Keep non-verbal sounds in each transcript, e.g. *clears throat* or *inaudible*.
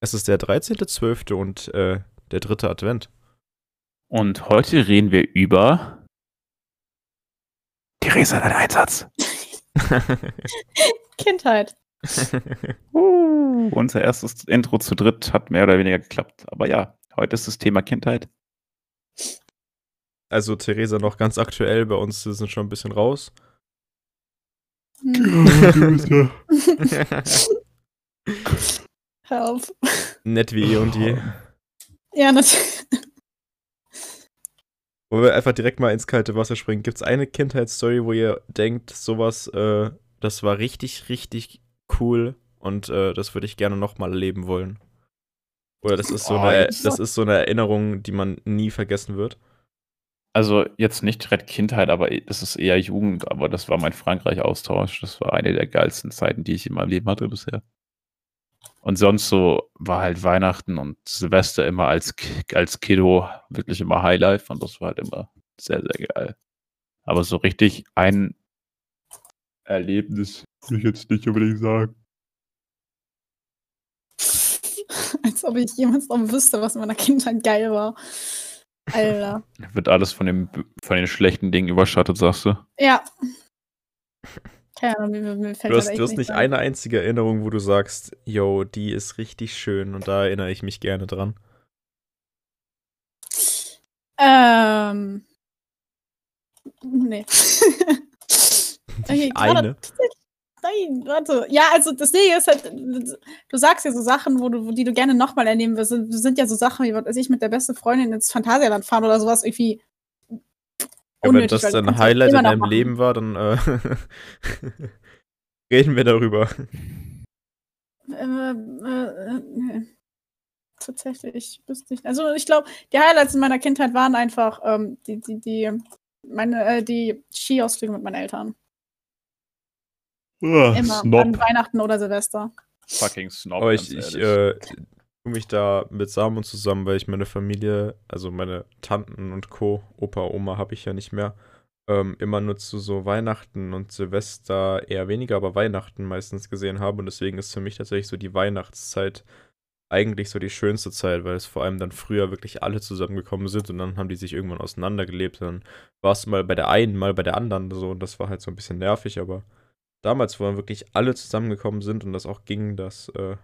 Es ist der 13.12. und äh, der dritte Advent. Und heute reden wir über Theresa, dein Einsatz. *laughs* Kindheit. *laughs* uh, unser erstes Intro zu dritt hat mehr oder weniger geklappt. Aber ja, heute ist das Thema Kindheit. Also Theresa noch ganz aktuell, bei uns sind schon ein bisschen raus. *laughs* Hör auf. Nett wie eh und je. *laughs* Ja, natürlich. *laughs* Wo wir einfach direkt mal ins kalte Wasser springen. Gibt es eine Kindheitsstory, wo ihr denkt, sowas, äh, das war richtig, richtig cool und äh, das würde ich gerne nochmal erleben wollen? Oder das ist so Oh, eine, das ist so eine Erinnerung, die man nie vergessen wird. Also jetzt nicht direkt Kindheit, aber das ist eher Jugend, aber das war mein Frankreich-Austausch. Das war eine der geilsten Zeiten, die ich in meinem Leben hatte bisher. Und sonst so war halt Weihnachten und Silvester immer als, als Kiddo wirklich immer Highlife und das war halt immer sehr, sehr geil. Aber so richtig ein Erlebnis will ich jetzt nicht unbedingt sagen. *laughs* Als ob ich jemals noch wüsste, was in meiner Kindheit geil war. Alter. *laughs* Wird alles von, dem, von den schlechten Dingen überschattet, sagst du? Ja. *laughs* Keine Ahnung, mir, mir fällt Du hast, du hast nicht ein. eine einzige Erinnerung, wo du sagst, yo, die ist richtig schön und da erinnere ich mich gerne dran. Ähm. Nee. *laughs* Okay, Eine. Nein, warte. Ja, also das Ding ist halt, du sagst ja so Sachen, wo du, die du gerne nochmal erleben willst. Das sind ja so Sachen, wie was ich mit der beste Freundin ins Phantasialand fahren oder sowas irgendwie. Ja, wenn das dein Highlight in deinem machen. Leben war, dann äh, *laughs* reden wir darüber. Äh, äh, äh, nee. Tatsächlich, wüsste ich. Also ich glaube, die Highlights in meiner Kindheit waren einfach ähm, die, die, die, meine, äh, die Skiausflüge mit meinen Eltern. Immer an Weihnachten oder Silvester. Fucking Snob. Aber ich, ich äh, tue mich da mit Samen zusammen, weil ich meine Familie, also meine Tanten und Co., Opa, Oma habe ich ja nicht mehr, ähm, immer nur zu so Weihnachten und Silvester eher weniger, aber Weihnachten meistens gesehen habe. Und deswegen ist für mich tatsächlich so die Weihnachtszeit eigentlich so die schönste Zeit, weil es vor allem dann früher wirklich alle zusammengekommen sind und dann haben die sich irgendwann auseinandergelebt. Dann warst du mal bei der einen, mal bei der anderen so und das war halt so ein bisschen nervig, aber damals, wo dann wirklich alle zusammengekommen sind und das auch ging, das äh,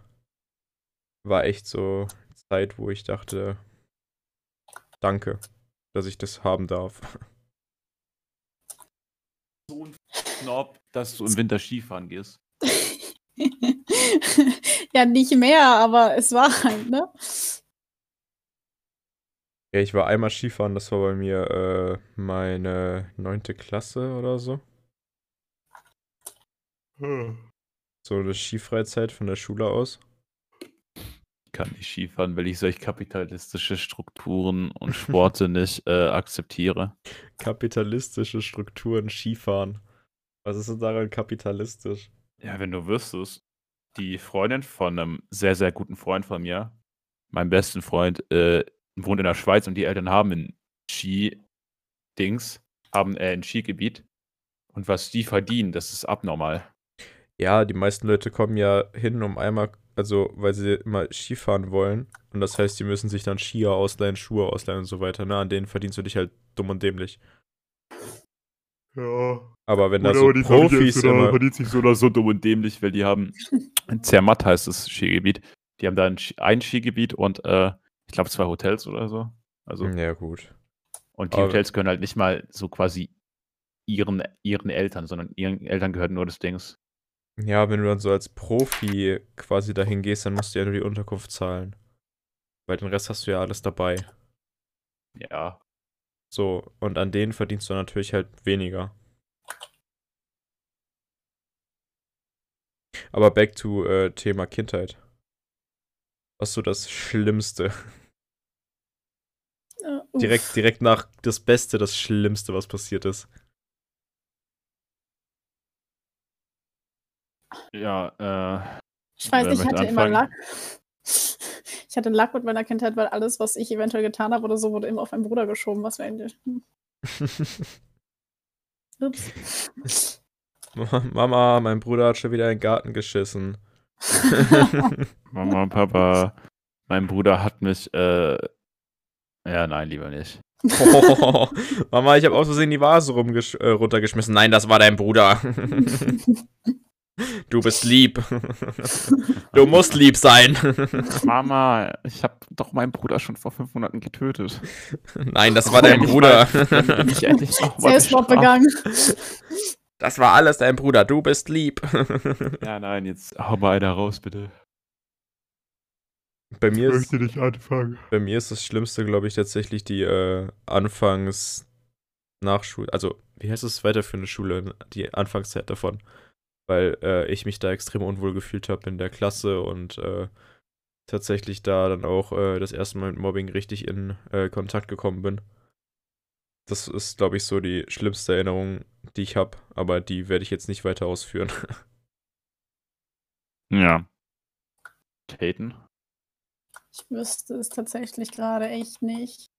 war echt so Zeit, wo ich dachte, danke, dass ich das haben darf. so ein Snob, dass du im Winter Skifahren gehst. *laughs* ja, nicht mehr, aber es war halt, ne? Ja, ich war einmal Skifahren, das war bei mir äh, meine neunte Klasse oder so. So eine Skifreizeit von der Schule aus. Kann nicht Skifahren, weil ich solch kapitalistische Strukturen und *laughs* Sporte nicht äh, akzeptiere. Kapitalistische Strukturen, Skifahren. Was ist denn daran kapitalistisch? Ja, wenn du wüsstest, die Freundin von einem sehr, sehr guten Freund von mir, meinem besten Freund, äh, wohnt in der Schweiz und die Eltern haben ein Ski-Dings, haben äh, ein Skigebiet. Und was die verdienen, das ist abnormal. Ja, die meisten Leute kommen ja hin, um einmal, also weil sie immer Skifahren wollen. Und das heißt, die müssen sich dann Skier ausleihen, Schuhe ausleihen und so weiter. Ne? An denen verdienst du dich halt dumm und dämlich. Ja. Aber wenn da so Profis immer. verdient sich so oder so dumm und dämlich, weil die haben, *laughs* Zermatt heißt das Skigebiet, die haben da ein, ein Skigebiet und äh, ich glaube zwei Hotels oder so. Also, Ja, gut. und die aber- Hotels gehören halt nicht mal so quasi ihren, ihren Eltern, sondern ihren Eltern gehört nur das Dings. Ja, wenn du dann so als Profi quasi dahin gehst, dann musst du ja nur die Unterkunft zahlen. Weil den Rest hast du ja alles dabei. Ja. So, und an denen verdienst du natürlich halt weniger. Aber back to äh, Thema Kindheit. Was ist so das Schlimmste? Uff. Direkt, direkt nach das Beste, das Schlimmste, was passiert ist. Ja, äh, Ich weiß ich hatte immer anfangen? Lack. Ich hatte Lack mit meiner Kindheit, weil alles, was ich eventuell getan habe oder so, wurde immer auf meinen Bruder geschoben, was wir eigentlich. Hm. *laughs* Ups. Mama, mein Bruder hat schon wieder in den Garten geschissen. *laughs* Mama, Papa, mein Bruder hat mich, äh, ja, nein, lieber nicht. Oh, *laughs* Mama, ich habe aus Versehen die Vase äh, runtergeschmissen. Nein, das war dein Bruder. Du bist lieb. du musst lieb sein. Mama, ich habe doch meinen Bruder schon vor fünf Monaten getötet. Nein, das war dein Bruder. mal- ich endlich *laughs* noch mal Selbstmord begangen. Das war alles dein Bruder. Du bist lieb. Ja, nein, jetzt hau mal einer raus, bitte. Bei mir ist nicht anfangen. Bei mir ist das Schlimmste, glaube ich, tatsächlich die äh, Anfangs Nachschul, also wie heißt es weiterführende Schule, die Anfangszeit davon, weil äh, ich mich da extrem unwohl gefühlt habe in der Klasse und äh, tatsächlich da dann auch äh, das erste Mal mit Mobbing richtig in äh, Kontakt gekommen bin. Das ist, glaube ich, so die schlimmste Erinnerung, die ich habe, aber die werde ich jetzt nicht weiter ausführen. *laughs* Ja. Taten? Ich wüsste es tatsächlich gerade echt nicht.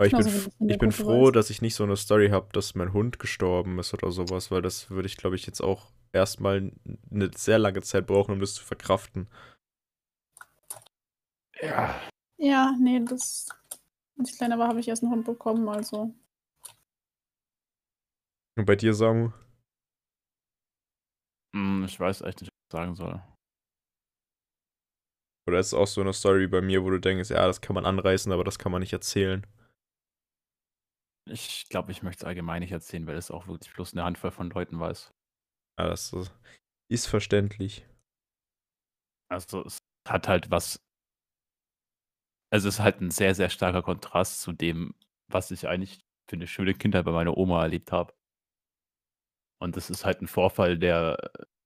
Aber ich bin, ich bin froh, dass ich nicht so eine Story habe, dass mein Hund gestorben ist oder sowas, weil das würde ich, glaube ich, jetzt auch erstmal eine sehr lange Zeit brauchen, um das zu verkraften. Ja. Ja, nee, das. Als ich kleiner war, habe ich erst einen Hund bekommen, also. Und bei dir, Samu? Hm, ich weiß echt nicht, was ich sagen soll. Oder ist es auch so eine Story bei mir, wo du denkst, ja, das kann man anreißen, aber das kann man nicht erzählen? Ich glaube, ich möchte es allgemein nicht erzählen, weil es auch wirklich bloß eine Handvoll von Leuten weiß. Ja, das ist, verständlich. Also es hat halt was. Also es ist halt ein sehr, sehr starker Kontrast zu dem, was ich eigentlich für eine schöne Kindheit bei meiner Oma erlebt habe. Und das ist halt ein Vorfall, der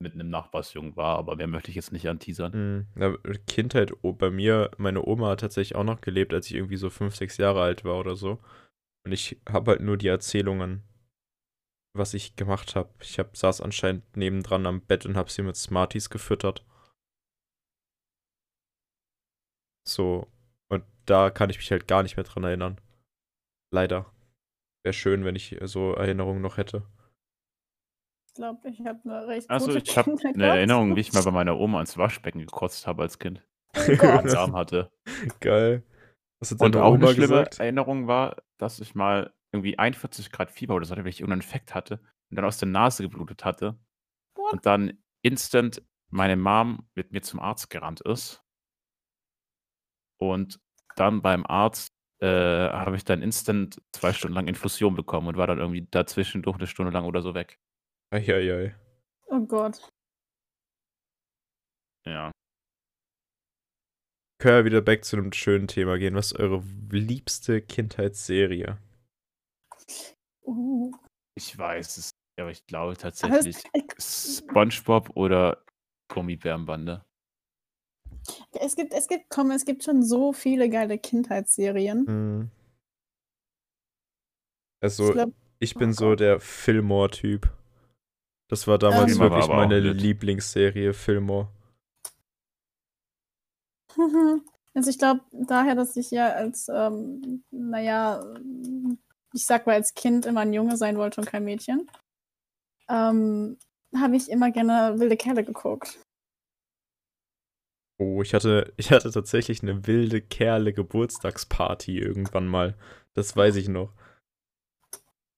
mit einem Nachbarsjungen war, aber mehr möchte ich jetzt nicht anteasern. Mhm. Na, Kindheit bei mir, meine Oma hat tatsächlich auch noch gelebt, als ich irgendwie so fünf, sechs Jahre alt war oder so. Und ich habe halt nur die Erzählungen, was ich gemacht habe. Ich hab, saß anscheinend nebendran am Bett und habe sie mit Smarties gefüttert. So. Und da kann ich mich halt gar nicht mehr dran erinnern. Leider. Wäre schön, wenn ich so Erinnerungen noch hätte. Ich glaube, ich habe eine recht Also gute ich habe eine. Erinnerung, wie ich mal *laughs* bei meiner Oma ans Waschbecken gekotzt habe als Kind. Oh Gott. Darm hatte. *laughs* Geil. Was hat Und auch Oma eine schlimme gesagt? Erinnerung war, dass ich mal irgendwie 41 Grad Fieber oder so hatte, weil ich irgendeinen Infekt hatte und dann aus der Nase geblutet hatte. What? Und dann instant meine Mom mit mir zum Arzt gerannt ist. Und dann beim Arzt äh, habe ich dann instant zwei Stunden lang Infusion bekommen und war dann irgendwie dazwischen durch eine Stunde lang oder so weg. Eieiei. Oh Gott. Ja. Können wir wieder back zu einem schönen Thema gehen. Was ist eure liebste Kindheitsserie? Uh. Ich weiß es, aber ich glaube es, tatsächlich SpongeBob oder Gummibärenbande. es gibt, es gibt, komm, es gibt schon so viele geile Kindheitsserien. Hm. Ich Also, glaub, ich bin oh so der Fillmore-Typ. Das war damals Ähm. Fillmore war wirklich meine. Lieblingsserie, Fillmore. Also ich glaube daher, dass ich ja als, ähm, naja, ich sag mal als Kind immer ein Junge sein wollte und kein Mädchen, ähm, habe ich immer gerne wilde Kerle geguckt. Oh, ich hatte, ich hatte tatsächlich eine wilde Kerle-Geburtstagsparty irgendwann mal. Das weiß ich noch.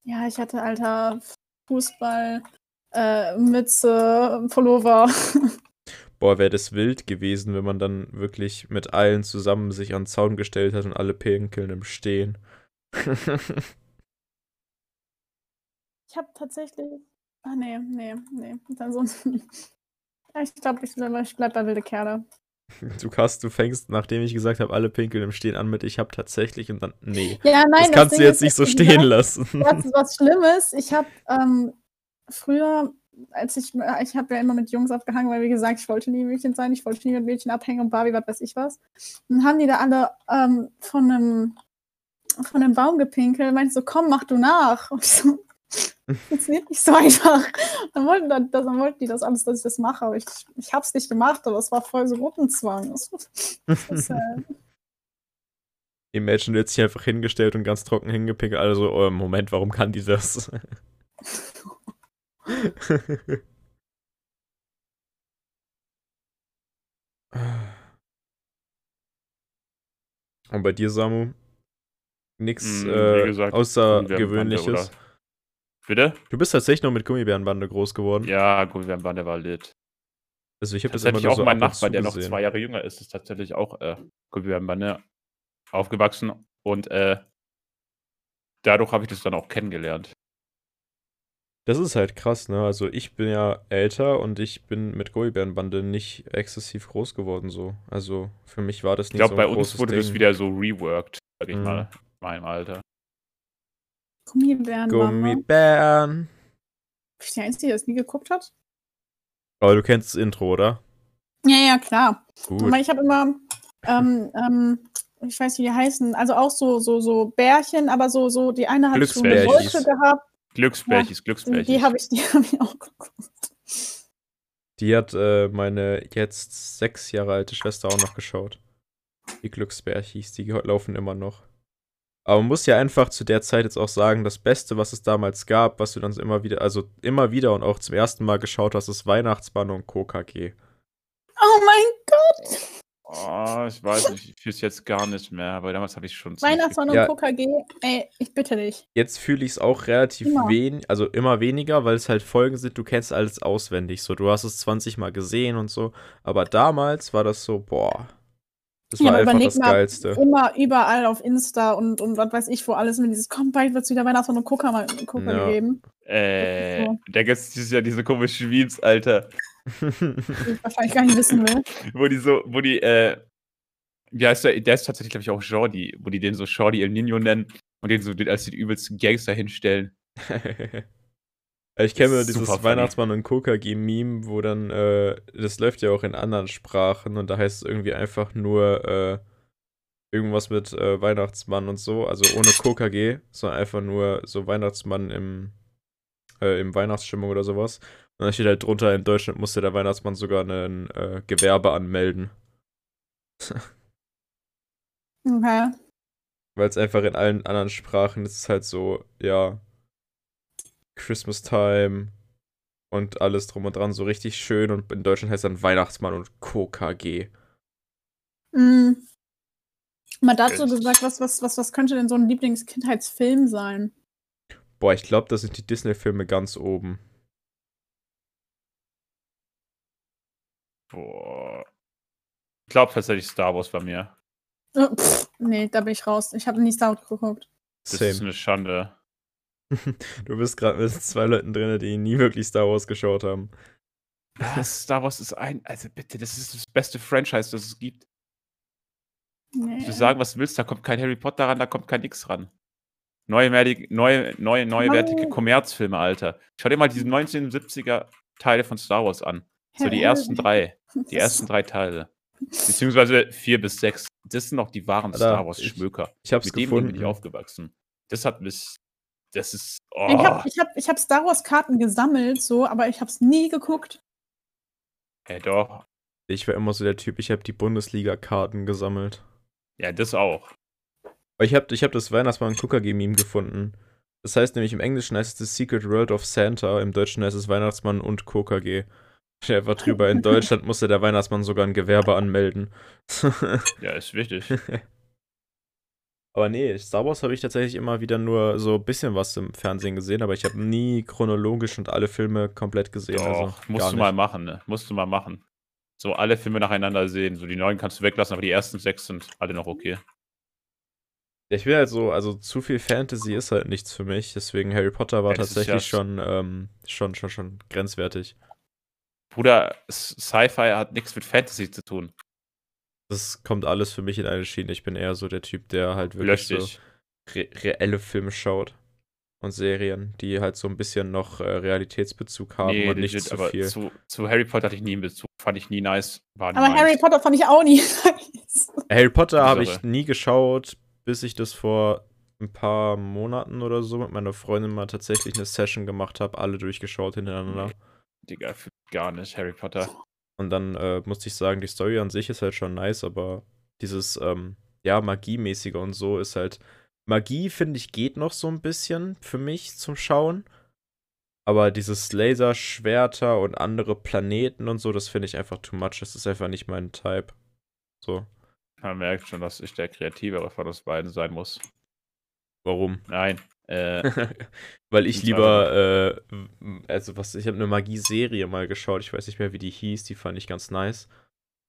Ja, ich hatte alter Fußball, äh, Mütze, Pullover. *laughs* Boah, wäre das wild gewesen, wenn man dann wirklich mit allen zusammen sich an den Zaun gestellt hat und alle pinkeln im Stehen. *laughs* Ich habe tatsächlich. Ah, nee, nee, nee. *laughs* Ja, ich glaube, ich, bleib- ich bleib bei wilde Kerle. *laughs* Du hast, du fängst, nachdem ich gesagt habe, alle pinkeln im Stehen an mit, ich habe tatsächlich und dann, nee. Ja, nein, das kannst Ding du jetzt ist, nicht so stehen gesagt, lassen. was, was Schlimmes. Ich habe ähm, früher, als ich, ich habe ja immer mit Jungs abgehangen, weil wie gesagt, ich wollte nie Mädchen sein, ich wollte nie mit Mädchen abhängen und Barbie, was weiß ich was. Dann haben die da alle ähm, von einem von einem Baum gepinkelt, meinte so, komm, mach du nach. Und ich so, das *laughs* funktioniert nicht so einfach. Dann wollten, dann, dann wollten die das alles, dass ich das mache, aber ich, ich habe es nicht gemacht, aber es war voll so Gruppenzwang. Das, das äh, *laughs* Imagine jetzt hier einfach hingestellt und ganz trocken hingepinkelt. Also, oh, Moment, warum kann die das? *laughs* *sighs* Und bei dir, Samu? Nichts hm, äh, Außergewöhnliches. Bitte? Du bist tatsächlich noch mit Gummibärenbande groß geworden. Ja, Gummibärenbande war lit. Also ich habe das immer nur auch so mein Nachbar, der noch zwei Jahre jünger ist, ist tatsächlich auch äh, Gummibärenbande aufgewachsen und äh, dadurch habe ich das dann auch kennengelernt. Das ist halt krass, ne? Also ich bin ja älter und ich bin mit Gummibärenbande nicht exzessiv groß geworden so. Also für mich war das Ich nicht glaube, so ein bei uns wurde das Ding. wieder so reworked, sag ich Mhm. mal, in meinem Alter. Gummibären. Gummibären. Bin ich der Einzige, der das nie geguckt hat? Aber du kennst das Intro, oder? Ja, ja, klar. Gut. Ich habe immer, ähm, ähm, ich weiß nicht, wie die heißen, also auch so, so, so Bärchen, aber so, so, die eine hat so eine. Wolke gehabt. Glücksbärchis, Die, Glücksbärchis. die habe ich, die *laughs* hab ich auch geguckt. Die hat äh, meine jetzt sechs Jahre alte Schwester auch noch geschaut. Die Glücksbärchis, die laufen immer noch. Aber man muss ja einfach zu der Zeit jetzt auch sagen, das Beste, was es damals gab, was du dann immer wieder, also immer wieder und auch zum ersten Mal geschaut hast, ist Weihnachtsmann und KKG. Oh mein Gott! Oh, ich weiß nicht, ich fühle es jetzt gar nicht mehr, aber damals habe ich schon Weihnachtsmann und Ja. KKG, ey, ich bitte dich. Jetzt fühle ich es auch relativ wenig, also immer weniger, weil es halt Folgen sind, du kennst alles auswendig. So, du hast es 20 Mal gesehen und so. Aber damals war das so, boah. Das Ja, war aber einfach das mal, Geilste. Immer überall auf Insta und, und was weiß ich wo alles mit dieses, komm, bald wird es wieder Weihnachtsmann und Gucker mal Gucker Ja. geben. Äh, So. da gibt es Jahr diese komischen Memes, Alter. Die ich wahrscheinlich gar nicht wissen will. *laughs* wo die so, wo die, äh, wie heißt der, der ist tatsächlich, glaube ich, auch Jordi, wo die den so Jordi El Nino nennen und den so den als den übelsten Gangster hinstellen. ich kenne dieses funny. Weihnachtsmann und KKG-Meme, wo dann, äh, das läuft ja auch in anderen Sprachen und da heißt es irgendwie einfach nur, äh, irgendwas mit äh, Weihnachtsmann und so, also ohne KKG, sondern einfach nur so Weihnachtsmann im, äh, im Weihnachtsstimmung oder sowas. Und dann steht halt drunter, in Deutschland musste der Weihnachtsmann sogar ein äh, Gewerbe anmelden. *laughs* Okay. Weil es einfach in allen anderen Sprachen ist es halt so, ja, Christmas Time und alles drum und dran so richtig schön und in Deutschland heißt dann Weihnachtsmann und KKG. Mm. Mal dazu gesagt, was, was, was, was könnte denn so ein Lieblingskindheitsfilm sein? Boah, ich glaube, da sind die Disney-Filme ganz oben. Boah. Ich glaube tatsächlich Star Wars bei mir. Äh, pff, nee, da bin ich raus. Ich habe nie Star Wars geguckt. Das ist Same. eine Schande. *laughs* Du bist gerade mit zwei Leuten drin, die nie wirklich Star Wars geschaut haben. Was? *laughs* Star Wars ist ein, also bitte, das ist das beste Franchise, das es gibt. Nee. Du sagen, was du willst, da kommt kein Harry Potter ran, da kommt kein nix ran. Neuwertige, neue, neue, neuwertige. Kommerzfilme, Alter. Schau dir mal diese 1970er Teile von Star Wars an. So die ersten drei. *laughs* Die ersten drei Teile. Beziehungsweise vier bis sechs. Das sind noch die wahren Alter, Star Wars ich- Schmöker. Ich hab's Mit dem gefunden. bin ich aufgewachsen. Das hat mich. Das ist. Ich Oh, habe ich hab, ich hab Star Wars Karten gesammelt, so, aber ich habe es nie geguckt. ey, doch. Ich war immer so der Typ, ich habe die Bundesliga-Karten gesammelt. Ja, das auch. Ich habe ich hab das Weihnachtsmann KKG-Meme gefunden. Das heißt nämlich im Englischen heißt es The Secret World of Santa, im Deutschen heißt es Weihnachtsmann und KKG. *laughs* Einfach drüber, in Deutschland musste der Weihnachtsmann sogar ein Gewerbe anmelden. *laughs* Ja, ist wichtig. *laughs* aber nee, Star Wars habe ich tatsächlich immer wieder nur so ein bisschen was im Fernsehen gesehen, aber ich habe nie chronologisch und alle Filme komplett gesehen. Doch, also musst du mal machen, ne? Musst du mal machen. So alle Filme nacheinander sehen. So die neuen kannst du weglassen, aber die ersten sechs sind alle noch okay. Ich bin halt so, also zu viel Fantasy ist halt nichts für mich, deswegen Harry Potter war Ja, tatsächlich schon, ähm, schon, schon, schon grenzwertig. Bruder, Sci-Fi hat nichts mit Fantasy zu tun. Das kommt alles für mich in eine Schiene. Ich bin eher so der Typ, der halt wirklich so re reelle Filme schaut und Serien, die halt so ein bisschen noch äh, Realitätsbezug haben Nee, und nicht legit, zu aber viel. zu, zu Harry Potter hatte ich nie einen Bezug. Fand ich nie nice. Aber meins. Harry Potter fand ich auch nie *laughs* nice. Harry Potter habe ich nie geschaut, bis ich das vor ein paar Monaten oder so mit meiner Freundin mal tatsächlich eine Session gemacht habe, alle durchgeschaut hintereinander. Digga, gar nicht, Harry Potter. Und dann äh, musste ich sagen, die Story an sich ist halt schon nice, aber dieses, ähm, ja, Magiemäßige und so ist halt. Magie, finde ich, geht noch so ein bisschen für mich zum Schauen. Aber dieses Laserschwerter und andere Planeten und so, das finde ich einfach too much. Das ist einfach nicht mein Type. So. Man merkt schon, dass ich der Kreativere von uns beiden sein muss. Warum? Nein. Äh, *laughs* Weil ich lieber, äh, also was, ich habe eine Magie-Serie mal geschaut, ich weiß nicht mehr, wie die hieß, die fand ich ganz nice.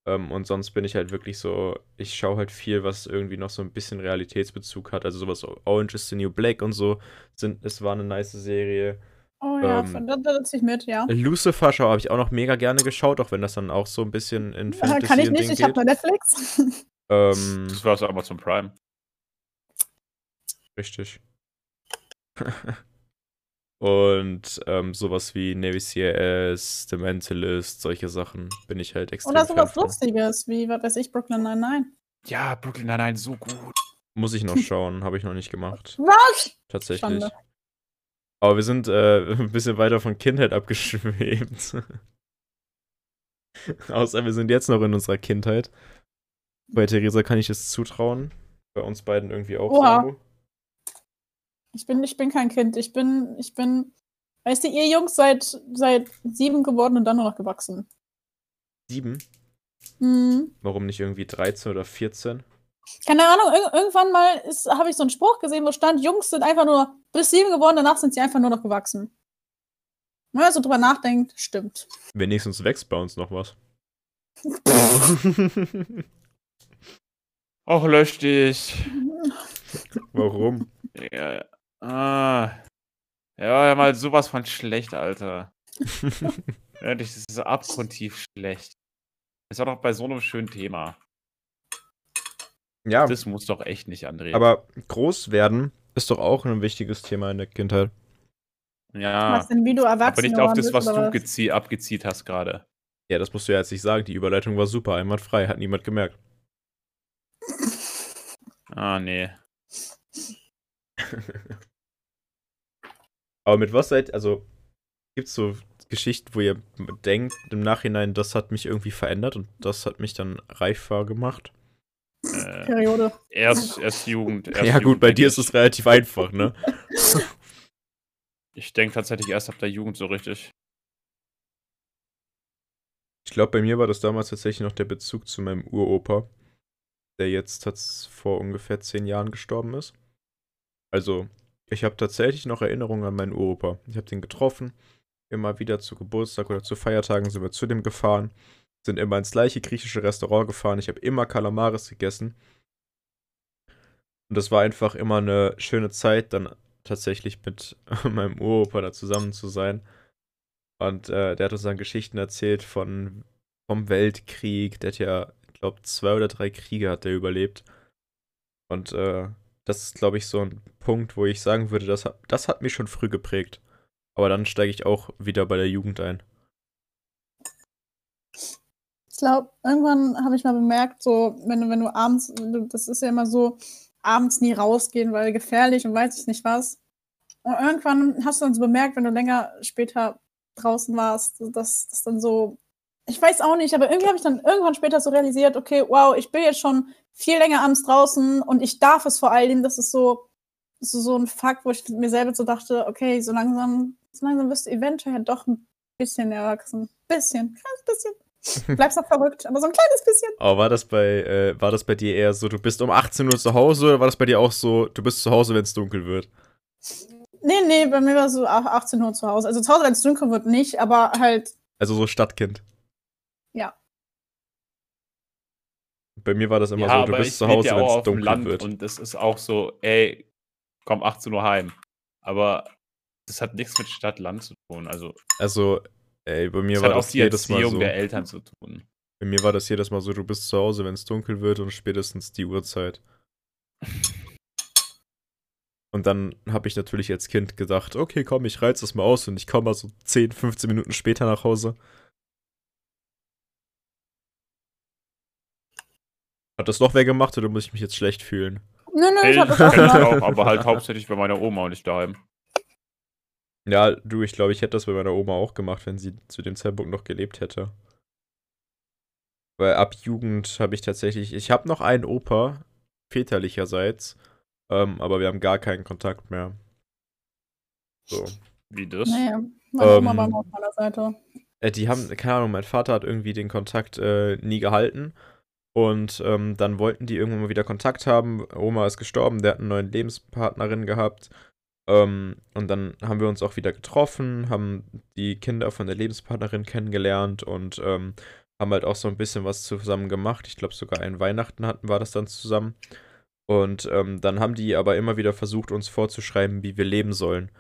Ähm, und sonst bin ich halt wirklich so, ich schaue halt viel, was irgendwie noch so ein bisschen Realitätsbezug hat. Also sowas Orange is the New Black und so. Sind, es war eine nice Serie. Oh ja, Ähm, von da, da sitze ich mit, ja. Lucifer Show habe ich auch noch mega gerne geschaut, auch wenn das dann auch so ein bisschen in Fantasy Kann ich nicht, Ding ich habe geht. nur Netflix. *laughs* Ähm, das war so Amazon Prime. Richtig. Und ähm, sowas wie Navy CIS, The Mentalist, solche Sachen bin ich halt extrem Oder sowas. Lustiges, wie, was weiß ich, Brooklyn Nine-Nine. Ja, Brooklyn Nine-Nine, so gut. Muss ich noch schauen, *laughs* habe ich noch nicht gemacht. Was? Tatsächlich. Schande. Aber wir sind äh, *laughs* ein bisschen weiter von Kindheit abgeschwebt. *laughs* Außer wir sind jetzt noch in unserer Kindheit. Bei Theresa kann ich es zutrauen. Bei uns beiden irgendwie auch. Oha. Samu. Ich bin, ich bin kein Kind. Ich bin, ich bin, weißt du, ihr Jungs seid seit sieben geworden und dann nur noch gewachsen. Sieben? Hm. Warum nicht irgendwie 13 oder 14? Keine Ahnung, ir irgendwann mal habe ich so einen Spruch gesehen, wo stand, Jungs sind einfach nur bis sieben geworden, danach sind sie einfach nur noch gewachsen. Wenn man so drüber nachdenkt, stimmt. Wenigstens wächst bei uns noch was. Och, lösch dich. *laughs* Warum? Ja, ah. ja, mal sowas von schlecht, Alter. *laughs* Ehrlich, das ist abgrundtief schlecht. Das war doch bei so einem schönen Thema. Ja, Das muss doch echt nicht, André. aber groß werden ist doch auch ein wichtiges Thema in der Kindheit. ja, Was denn, wie du erwachsen aber nicht auf das, was du gezie abgezielt hast gerade. Ja, das musst du ja jetzt nicht sagen. Die Überleitung war super, einwandfrei, hat niemand gemerkt. Ah, nee. *laughs* Aber mit was seid, also gibt es so Geschichten, wo ihr denkt im Nachhinein, das hat mich irgendwie verändert und das hat mich dann reifer gemacht? Äh, Periode. erst, erst Jugend. Erst ja gut, Jugend, bei dir ist es relativ einfach, ne? Ich denke tatsächlich erst ab der Jugend so richtig. Ich glaube, bei mir war das damals tatsächlich noch der Bezug zu meinem Uropa, der jetzt vor ungefähr zehn Jahren gestorben ist. Also, ich habe tatsächlich noch Erinnerungen an meinen Uropa. Ich habe den getroffen, immer wieder zu Geburtstag oder zu Feiertagen sind wir zu dem gefahren, sind immer ins gleiche griechische Restaurant gefahren. Ich habe immer Kalamaris gegessen. Und das war einfach immer eine schöne Zeit, dann tatsächlich mit *laughs* meinem Uropa da zusammen zu sein. Und äh, der hat uns dann Geschichten erzählt von vom Weltkrieg. Der hat ja, ich glaube, zwei oder drei Kriege hat der überlebt. Und äh, das ist, glaube ich, so ein Punkt, wo ich sagen würde, das, hat- das hat mich schon früh geprägt. Aber dann steige ich auch wieder bei der Jugend ein. Ich glaube, irgendwann habe ich mal bemerkt, so, wenn du, wenn du abends, das ist ja immer so, abends nie rausgehen, weil gefährlich und weiß ich nicht was. Und irgendwann hast du dann so bemerkt, wenn du länger später draußen warst, dass das dann so, ich weiß auch nicht, aber irgendwie habe ich dann irgendwann später so realisiert, okay, wow, ich bin jetzt schon viel länger abends draußen und ich darf es vor allem, das ist so, das ist so ein Fakt, wo ich mir selber so dachte, okay, so langsam, so langsam wirst du eventuell doch ein bisschen erwachsen. Bisschen, kleines bisschen. *laughs* Bleibst noch verrückt, aber so ein kleines bisschen. Aber war das bei, äh, war das bei dir eher so, du bist um 18 Uhr zu Hause oder war das bei dir auch so, du bist zu Hause, wenn es dunkel wird? Nee, nee, bei mir war es so ach- 18 Uhr zu Hause. Also zu Hause, wenn es dunkel wird, nicht, aber halt, Also so Stadtkind. Ja. Bei mir war das immer ja, so, du bist zu Hause, wenn es dunkel Land wird. und es ist auch so, ey, komm 18 Uhr heim. Aber das hat nichts mit Stadt-Land zu tun. Also Also, ey, bei mir es war das jedes Mal so. der Eltern zu tun. Bei mir war das jedes Mal so, du bist zu Hause, wenn es dunkel wird und spätestens die Uhrzeit. Und dann habe ich natürlich als Kind gedacht, okay, komm, ich reiz das mal aus und ich komme mal so 10, 15 Minuten später nach Hause. Hat das noch wer gemacht oder muss ich mich jetzt schlecht fühlen? nö, nö, ich Ich hab das auch aber halt hauptsächlich bei meiner Oma und nicht daheim. Ja, du, ich glaube, ich hätte das bei meiner Oma auch gemacht, wenn sie zu dem Zeitpunkt noch gelebt hätte. Weil ab Jugend habe ich tatsächlich, ich habe noch einen Opa, väterlicherseits, ähm, aber wir haben gar keinen Kontakt mehr. So. Wie das? Nee, meine Oma Ähm, war mal auf meiner Seite. Äh, die haben, keine Ahnung, mein Vater hat irgendwie den Kontakt äh, nie gehalten. Und ähm, dann wollten die irgendwann mal wieder Kontakt haben. Oma ist gestorben, der hat eine neue Lebenspartnerin gehabt. Ähm, und dann haben wir uns auch wieder getroffen, haben die Kinder von der Lebenspartnerin kennengelernt und ähm, haben halt auch so ein bisschen was zusammen gemacht. Ich glaube, sogar ein Weihnachten hatten wir das dann zusammen. Und ähm, dann haben die aber immer wieder versucht, uns vorzuschreiben, wie wir leben sollen.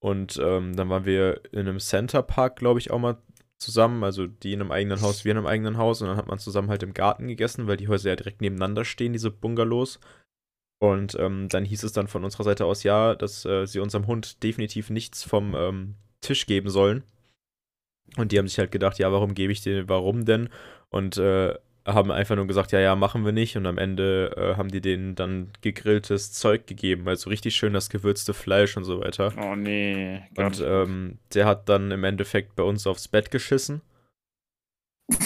Und ähm, dann waren wir in einem Center Park, glaube ich, auch mal zusammen. Also die in einem eigenen Haus, wir in einem eigenen Haus. Und dann hat man zusammen halt im Garten gegessen, weil die Häuser ja direkt nebeneinander stehen, diese Bungalows. Und ähm, dann hieß es dann von unserer Seite aus, ja, dass äh, sie unserem Hund definitiv nichts vom ähm, Tisch geben sollen. Und die haben sich halt gedacht, ja, warum gebe ich den, warum denn? Und äh, haben einfach nur gesagt, ja, ja, machen wir nicht. Und am Ende äh, haben die denen dann gegrilltes Zeug gegeben, also richtig schön das gewürzte Fleisch und so weiter. Oh nee. Und ähm, der hat dann im Endeffekt bei uns aufs Bett geschissen. *laughs*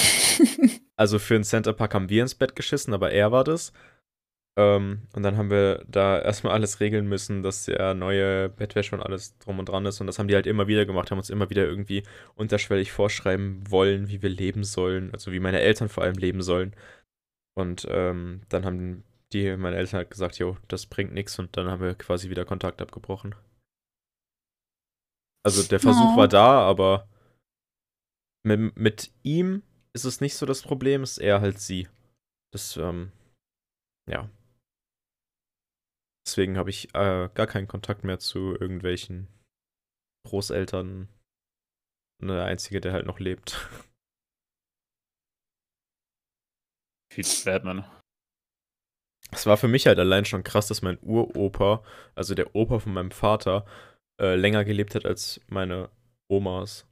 also für den Centerpark haben wir ins Bett geschissen, aber er war das. Ähm, und dann haben wir da erstmal alles regeln müssen, dass der neue Bettwäsche und alles drum und dran ist. Und das haben die halt immer wieder gemacht, haben uns immer wieder irgendwie unterschwellig vorschreiben wollen, wie wir leben sollen. Also wie meine Eltern vor allem leben sollen. Und ähm, dann haben die, meine Eltern halt gesagt, jo, das bringt nichts. Und dann haben wir quasi wieder Kontakt abgebrochen. Also der Versuch oh. war da, aber mit, mit ihm ist es nicht so das Problem, es ist eher halt sie. Das, ähm, ja. Deswegen habe ich äh, gar keinen Kontakt mehr zu irgendwelchen Großeltern. Der einzige, der halt noch lebt. *laughs* Viel Batman. Es war für mich halt allein schon krass, dass mein Uropa, also der Opa von meinem Vater, äh, länger gelebt hat als meine Omas.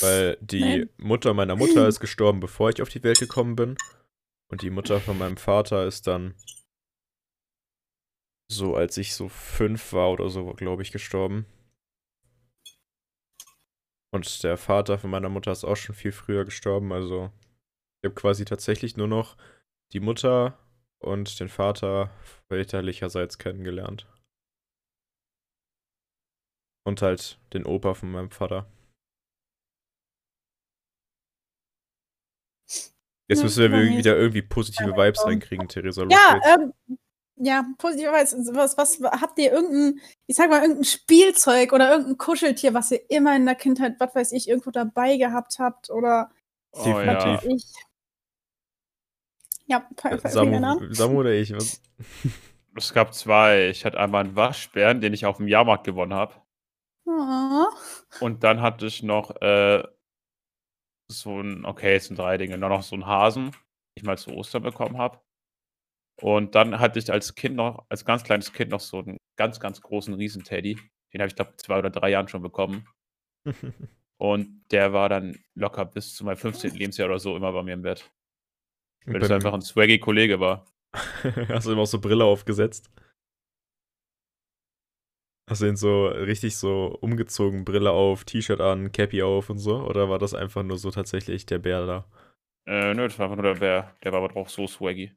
Weil die Nein. Mutter meiner Mutter *clears throat* ist gestorben, bevor ich auf die Welt gekommen bin. Und die Mutter von meinem Vater ist dann so, als ich so fünf war oder so, glaube ich, gestorben. Und der Vater von meiner Mutter ist auch schon viel früher gestorben. Also ich habe quasi tatsächlich nur noch die Mutter und den Vater väterlicherseits kennengelernt. Und halt den Opa von meinem Vater. Jetzt müssen wir wieder irgendwie positive Vibes reinkriegen, Theresa. Ja, ähm, ja, positive Vibes. Was, was habt ihr irgendein, ich sag mal, irgendein Spielzeug oder irgendein Kuscheltier, was ihr immer in der Kindheit, was weiß ich, irgendwo dabei gehabt habt oder oh, Definitiv. Ja. Ich. Ja, Samu, Samu oder ich? Was? Es gab zwei. Ich hatte einmal einen Waschbären, den ich auf dem Jahrmarkt gewonnen habe. Oh. Und dann hatte ich noch äh, so ein, okay, es sind drei Dinge, nur noch so ein Hasen, den ich mal zu Ostern bekommen habe. Und dann hatte ich als Kind noch, als ganz kleines Kind noch so einen ganz, ganz großen Riesenteddy. Den habe ich, glaube zwei oder drei Jahren schon bekommen. *laughs* Und der war dann locker bis zu meinem 15. Lebensjahr oder so immer bei mir im Bett. Weil das einfach ein swaggy Kollege war. *laughs* Hast du immer auch so Brille aufgesetzt? Hast du ihn so richtig so umgezogen, Brille auf, T-Shirt an, Cappy auf und so? Oder war das einfach nur so tatsächlich der Bär da? Äh, nö, das war einfach nur der Bär. Der war aber drauf so swaggy.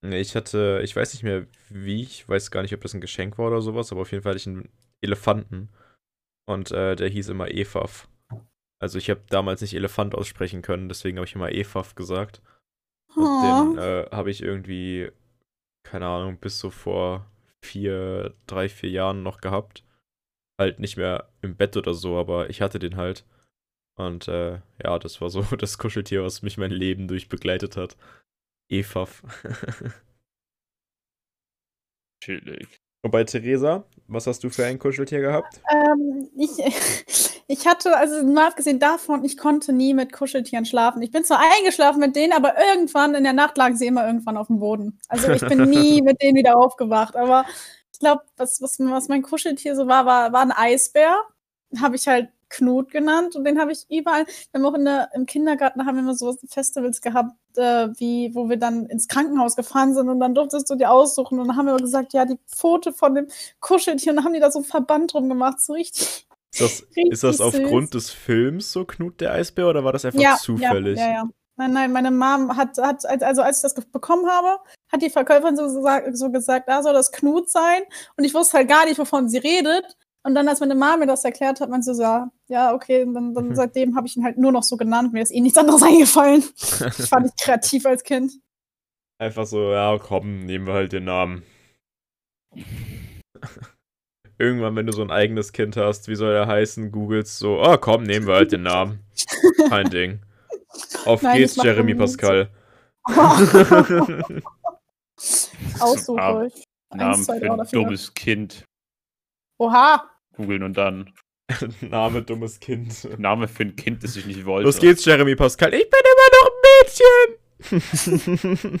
Nee, ich hatte, ich weiß nicht mehr wie, ich weiß gar nicht, ob das ein Geschenk war oder sowas, aber auf jeden Fall hatte ich einen Elefanten. Und äh, der hieß immer Efaf. Also ich habe damals nicht Elefant aussprechen können, deswegen habe ich immer Efaf gesagt. Und oh. den äh, habe ich irgendwie, keine Ahnung, bis so vor vier, drei, vier Jahren noch gehabt. Halt nicht mehr im Bett oder so, aber ich hatte den halt. Und äh, ja, das war so *laughs* das Kuscheltier, was mich mein Leben durch begleitet hat. Efaf. *laughs* Chillig. Und bei Theresa, was hast du für ein Kuscheltier gehabt? Ähm, ich, *laughs* ich hatte, also mal abgesehen davon, ich konnte nie mit Kuscheltieren schlafen. Ich bin zwar eingeschlafen mit denen, aber irgendwann in der Nacht lagen sie immer irgendwann auf dem Boden. Also ich bin nie *laughs* mit denen wieder aufgewacht. Aber ich glaube, was, was, was mein Kuscheltier so war, war, war ein Eisbär. Habe ich halt Knut genannt und den habe ich überall. Wir haben auch in der, im Kindergarten haben wir immer so Festivals gehabt, äh, wie wo wir dann ins Krankenhaus gefahren sind und dann durftest du dir aussuchen und dann haben wir gesagt, ja, die Pfote von dem Kuscheltier und dann haben die da so ein Verband drum gemacht, so richtig. Ist das, *laughs* ist das aufgrund des Films so Knut der Eisbär oder war das einfach ja, zufällig? Ja, ja, ja. Nein, nein, meine Mom hat, hat, also als ich das bekommen habe, hat die Verkäuferin so, so gesagt, ah, soll das Knut sein? Und ich wusste halt gar nicht, wovon sie redet. Und dann, als meine Mama mir das erklärt hat, meinte sie so, ja, okay, und dann, dann seitdem habe ich ihn halt nur noch so genannt, mir ist eh nichts anderes *laughs* eingefallen. ich fand ich *laughs* kreativ als Kind. Einfach so, ja, komm, nehmen wir halt den Namen. *laughs* Irgendwann, wenn du so ein eigenes Kind hast, wie soll er heißen, googelst so, oh komm, nehmen wir halt den Namen. Kein Ding. Auf Nein, geht's, Jeremy man Pascal. Aussuche Ah, euch. Namen für ein dummes Kind. Oha! Googeln und dann *laughs* Name dummes Kind. *laughs* Name für ein Kind, das ich nicht wollte. Los geht's, Jeremy Pascal. Ich bin immer noch ein Mädchen. *laughs*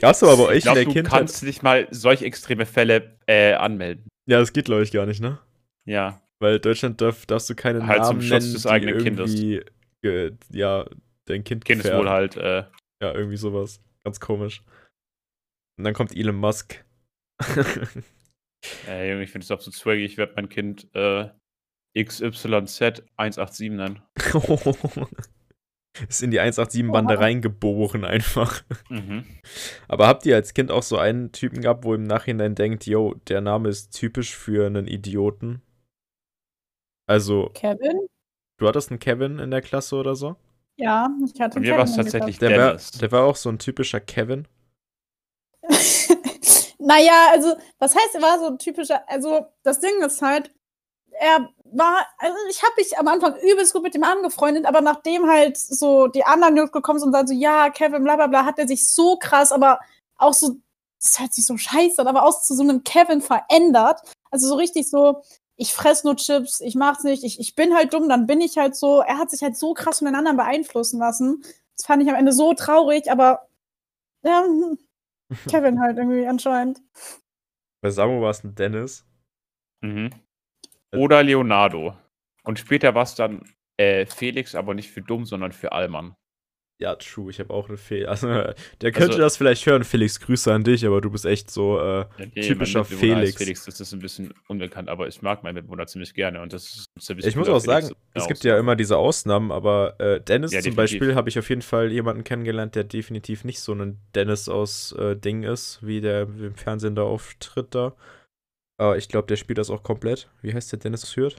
Gab's aber bei euch Ich glaube, in der du Kindheit. kannst nicht mal solche extreme Fälle äh, anmelden. Ja, das geht, glaube ich, gar nicht, ne? Ja. Weil Deutschland darf, darfst du keine Halt zum Namen Schutz nennen, des eigenen Kindes. äh, ja, dein Kind Kindeswohl halt. Äh, Ja, irgendwie sowas. Ganz komisch. Und dann kommt Elon Musk. Äh, Junge, ich finde es absolut swaggy. Ich werde mein Kind äh, XYZ187 nennen. *laughs* Ist in die 187-Bande Oha. reingeboren einfach. Mhm. Aber habt ihr als Kind auch so einen Typen gehabt, wo im Nachhinein denkt, yo, der Name ist typisch für einen Idioten? Also, Kevin? du hattest einen Kevin in der Klasse oder so? Ja, ich hatte Bei einen mir war es Kevin tatsächlich Der war, der war auch so ein typischer Kevin. *laughs* naja, also, was heißt, er war so ein typischer, also, das Ding ist halt, er war, also ich habe mich am Anfang übelst gut mit ihm angefreundet, aber nachdem halt so die anderen Jungs gekommen sind und sagen so, ja, Kevin, bla bla bla, hat er sich so krass, aber auch so, das hört sich so scheiße an, aber auch zu so einem Kevin verändert. Also so richtig so, ich fress nur Chips, ich mach's nicht, ich, ich bin halt dumm, dann bin ich halt so. Er hat sich halt so krass anderen beeinflussen lassen. Das fand ich am Ende so traurig, aber ja, *laughs* Kevin halt irgendwie anscheinend. Bei Samu war es ein Dennis. Mhm. Oder Leonardo. Und später war es dann äh, Felix, aber nicht für dumm, sondern für Allmann. Ja, true, ich habe auch eine Fee. Also, *laughs* der könnte Also- das vielleicht hören, Felix, Grüße an dich, aber du bist echt so, äh, nee, Typischer Felix. Felix, das ist ein bisschen unbekannt, aber ich mag meinen Mitbewohner ziemlich gerne und das ist ein ziemlich Ich muss auch sagen, Felix. es Ja, gibt ja immer diese Ausnahmen, aber äh, Dennis Ja, zum. Beispiel habe ich auf jeden Fall jemanden kennengelernt, der definitiv nicht so ein Dennis aus äh, Ding ist, wie der im Fernsehen da auftritt da. Aber ich glaube, der spielt das auch komplett. Wie heißt der Dennis Hürth?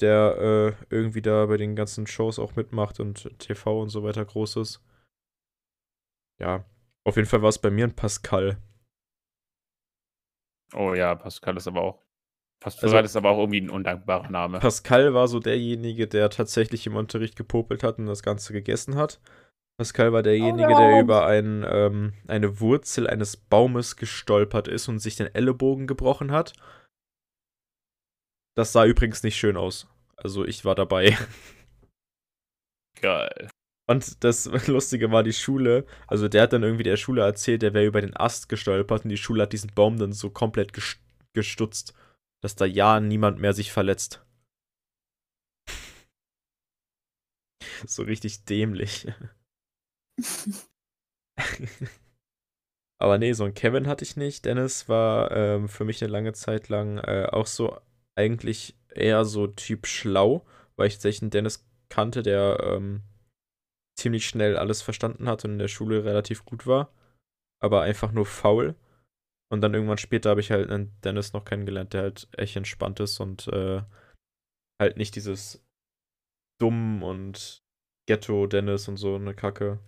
Der äh, irgendwie da bei den ganzen Shows auch mitmacht und TV und so weiter groß ist. Ja, auf jeden Fall war es bei mir ein Pascal. Oh ja, Pascal ist aber auch. Pascal Also- ist aber auch irgendwie ein undankbarer Name. Pascal war so derjenige, der tatsächlich im Unterricht gepopelt hat und das Ganze gegessen hat. Pascal war derjenige, Oh der über ein, ähm, eine Wurzel eines Baumes gestolpert ist und sich den Ellenbogen gebrochen hat. Das sah übrigens nicht schön aus. Also ich war dabei. *laughs* Geil. Und das *laughs* Lustige war die Schule. Also der hat dann irgendwie der Schule erzählt, der wäre über den Ast gestolpert und die Schule hat diesen Baum dann so komplett ges- gestutzt, dass da ja niemand mehr sich verletzt. *laughs* so richtig dämlich. Aber nee, so ein Kevin hatte ich nicht. Dennis war ähm, für mich eine lange Zeit lang äh, auch so eigentlich eher so Typ schlau, weil ich tatsächlich einen Dennis kannte, der ähm, ziemlich schnell alles verstanden hat und in der Schule relativ gut war, aber einfach nur faul. Und dann irgendwann später habe ich halt einen Dennis noch kennengelernt, der halt echt entspannt ist und äh, halt nicht dieses dumm und Ghetto Dennis und so eine Kacke.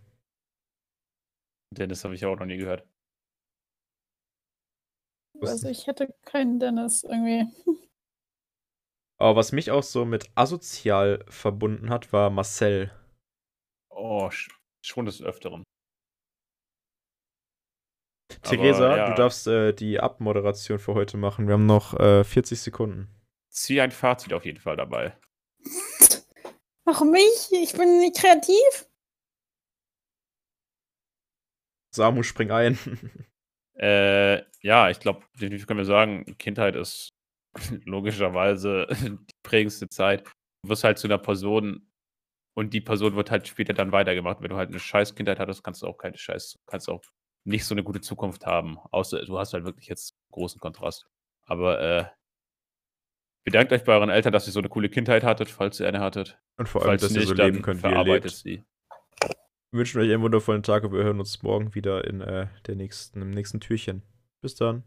Dennis habe ich auch noch nie gehört. Also ich hätte keinen Dennis irgendwie. Aber was mich auch so mit asozial verbunden hat, war Marcel. Oh, sch schon des Öfteren. Aber, Theresa, ja. du darfst äh, die Abmoderation für heute machen. Wir haben noch äh, 40 Sekunden. Zieh ein Fazit auf jeden Fall dabei. Warum mich? Ich bin nicht kreativ. Samu, spring ein. *laughs* Äh, ja, ich glaube, definitiv können wir sagen, Kindheit ist *laughs* logischerweise die prägendste Zeit. Du wirst halt zu einer Person und die Person wird halt später dann weitergemacht. Wenn du halt eine scheiß Kindheit hattest, kannst du auch keine scheiß, kannst auch nicht so eine gute Zukunft haben. Außer du hast halt wirklich jetzt großen Kontrast. Aber äh, bedankt euch bei euren Eltern, dass ihr so eine coole Kindheit hattet, falls ihr eine hattet. Und vor allem, Falls dass ihr nicht, so dann leben könnt, wie ihr lebt. sie. Wir wünschen euch einen wundervollen Tag und wir hören uns morgen wieder in äh, der nächsten, im nächsten Türchen. Bis dann.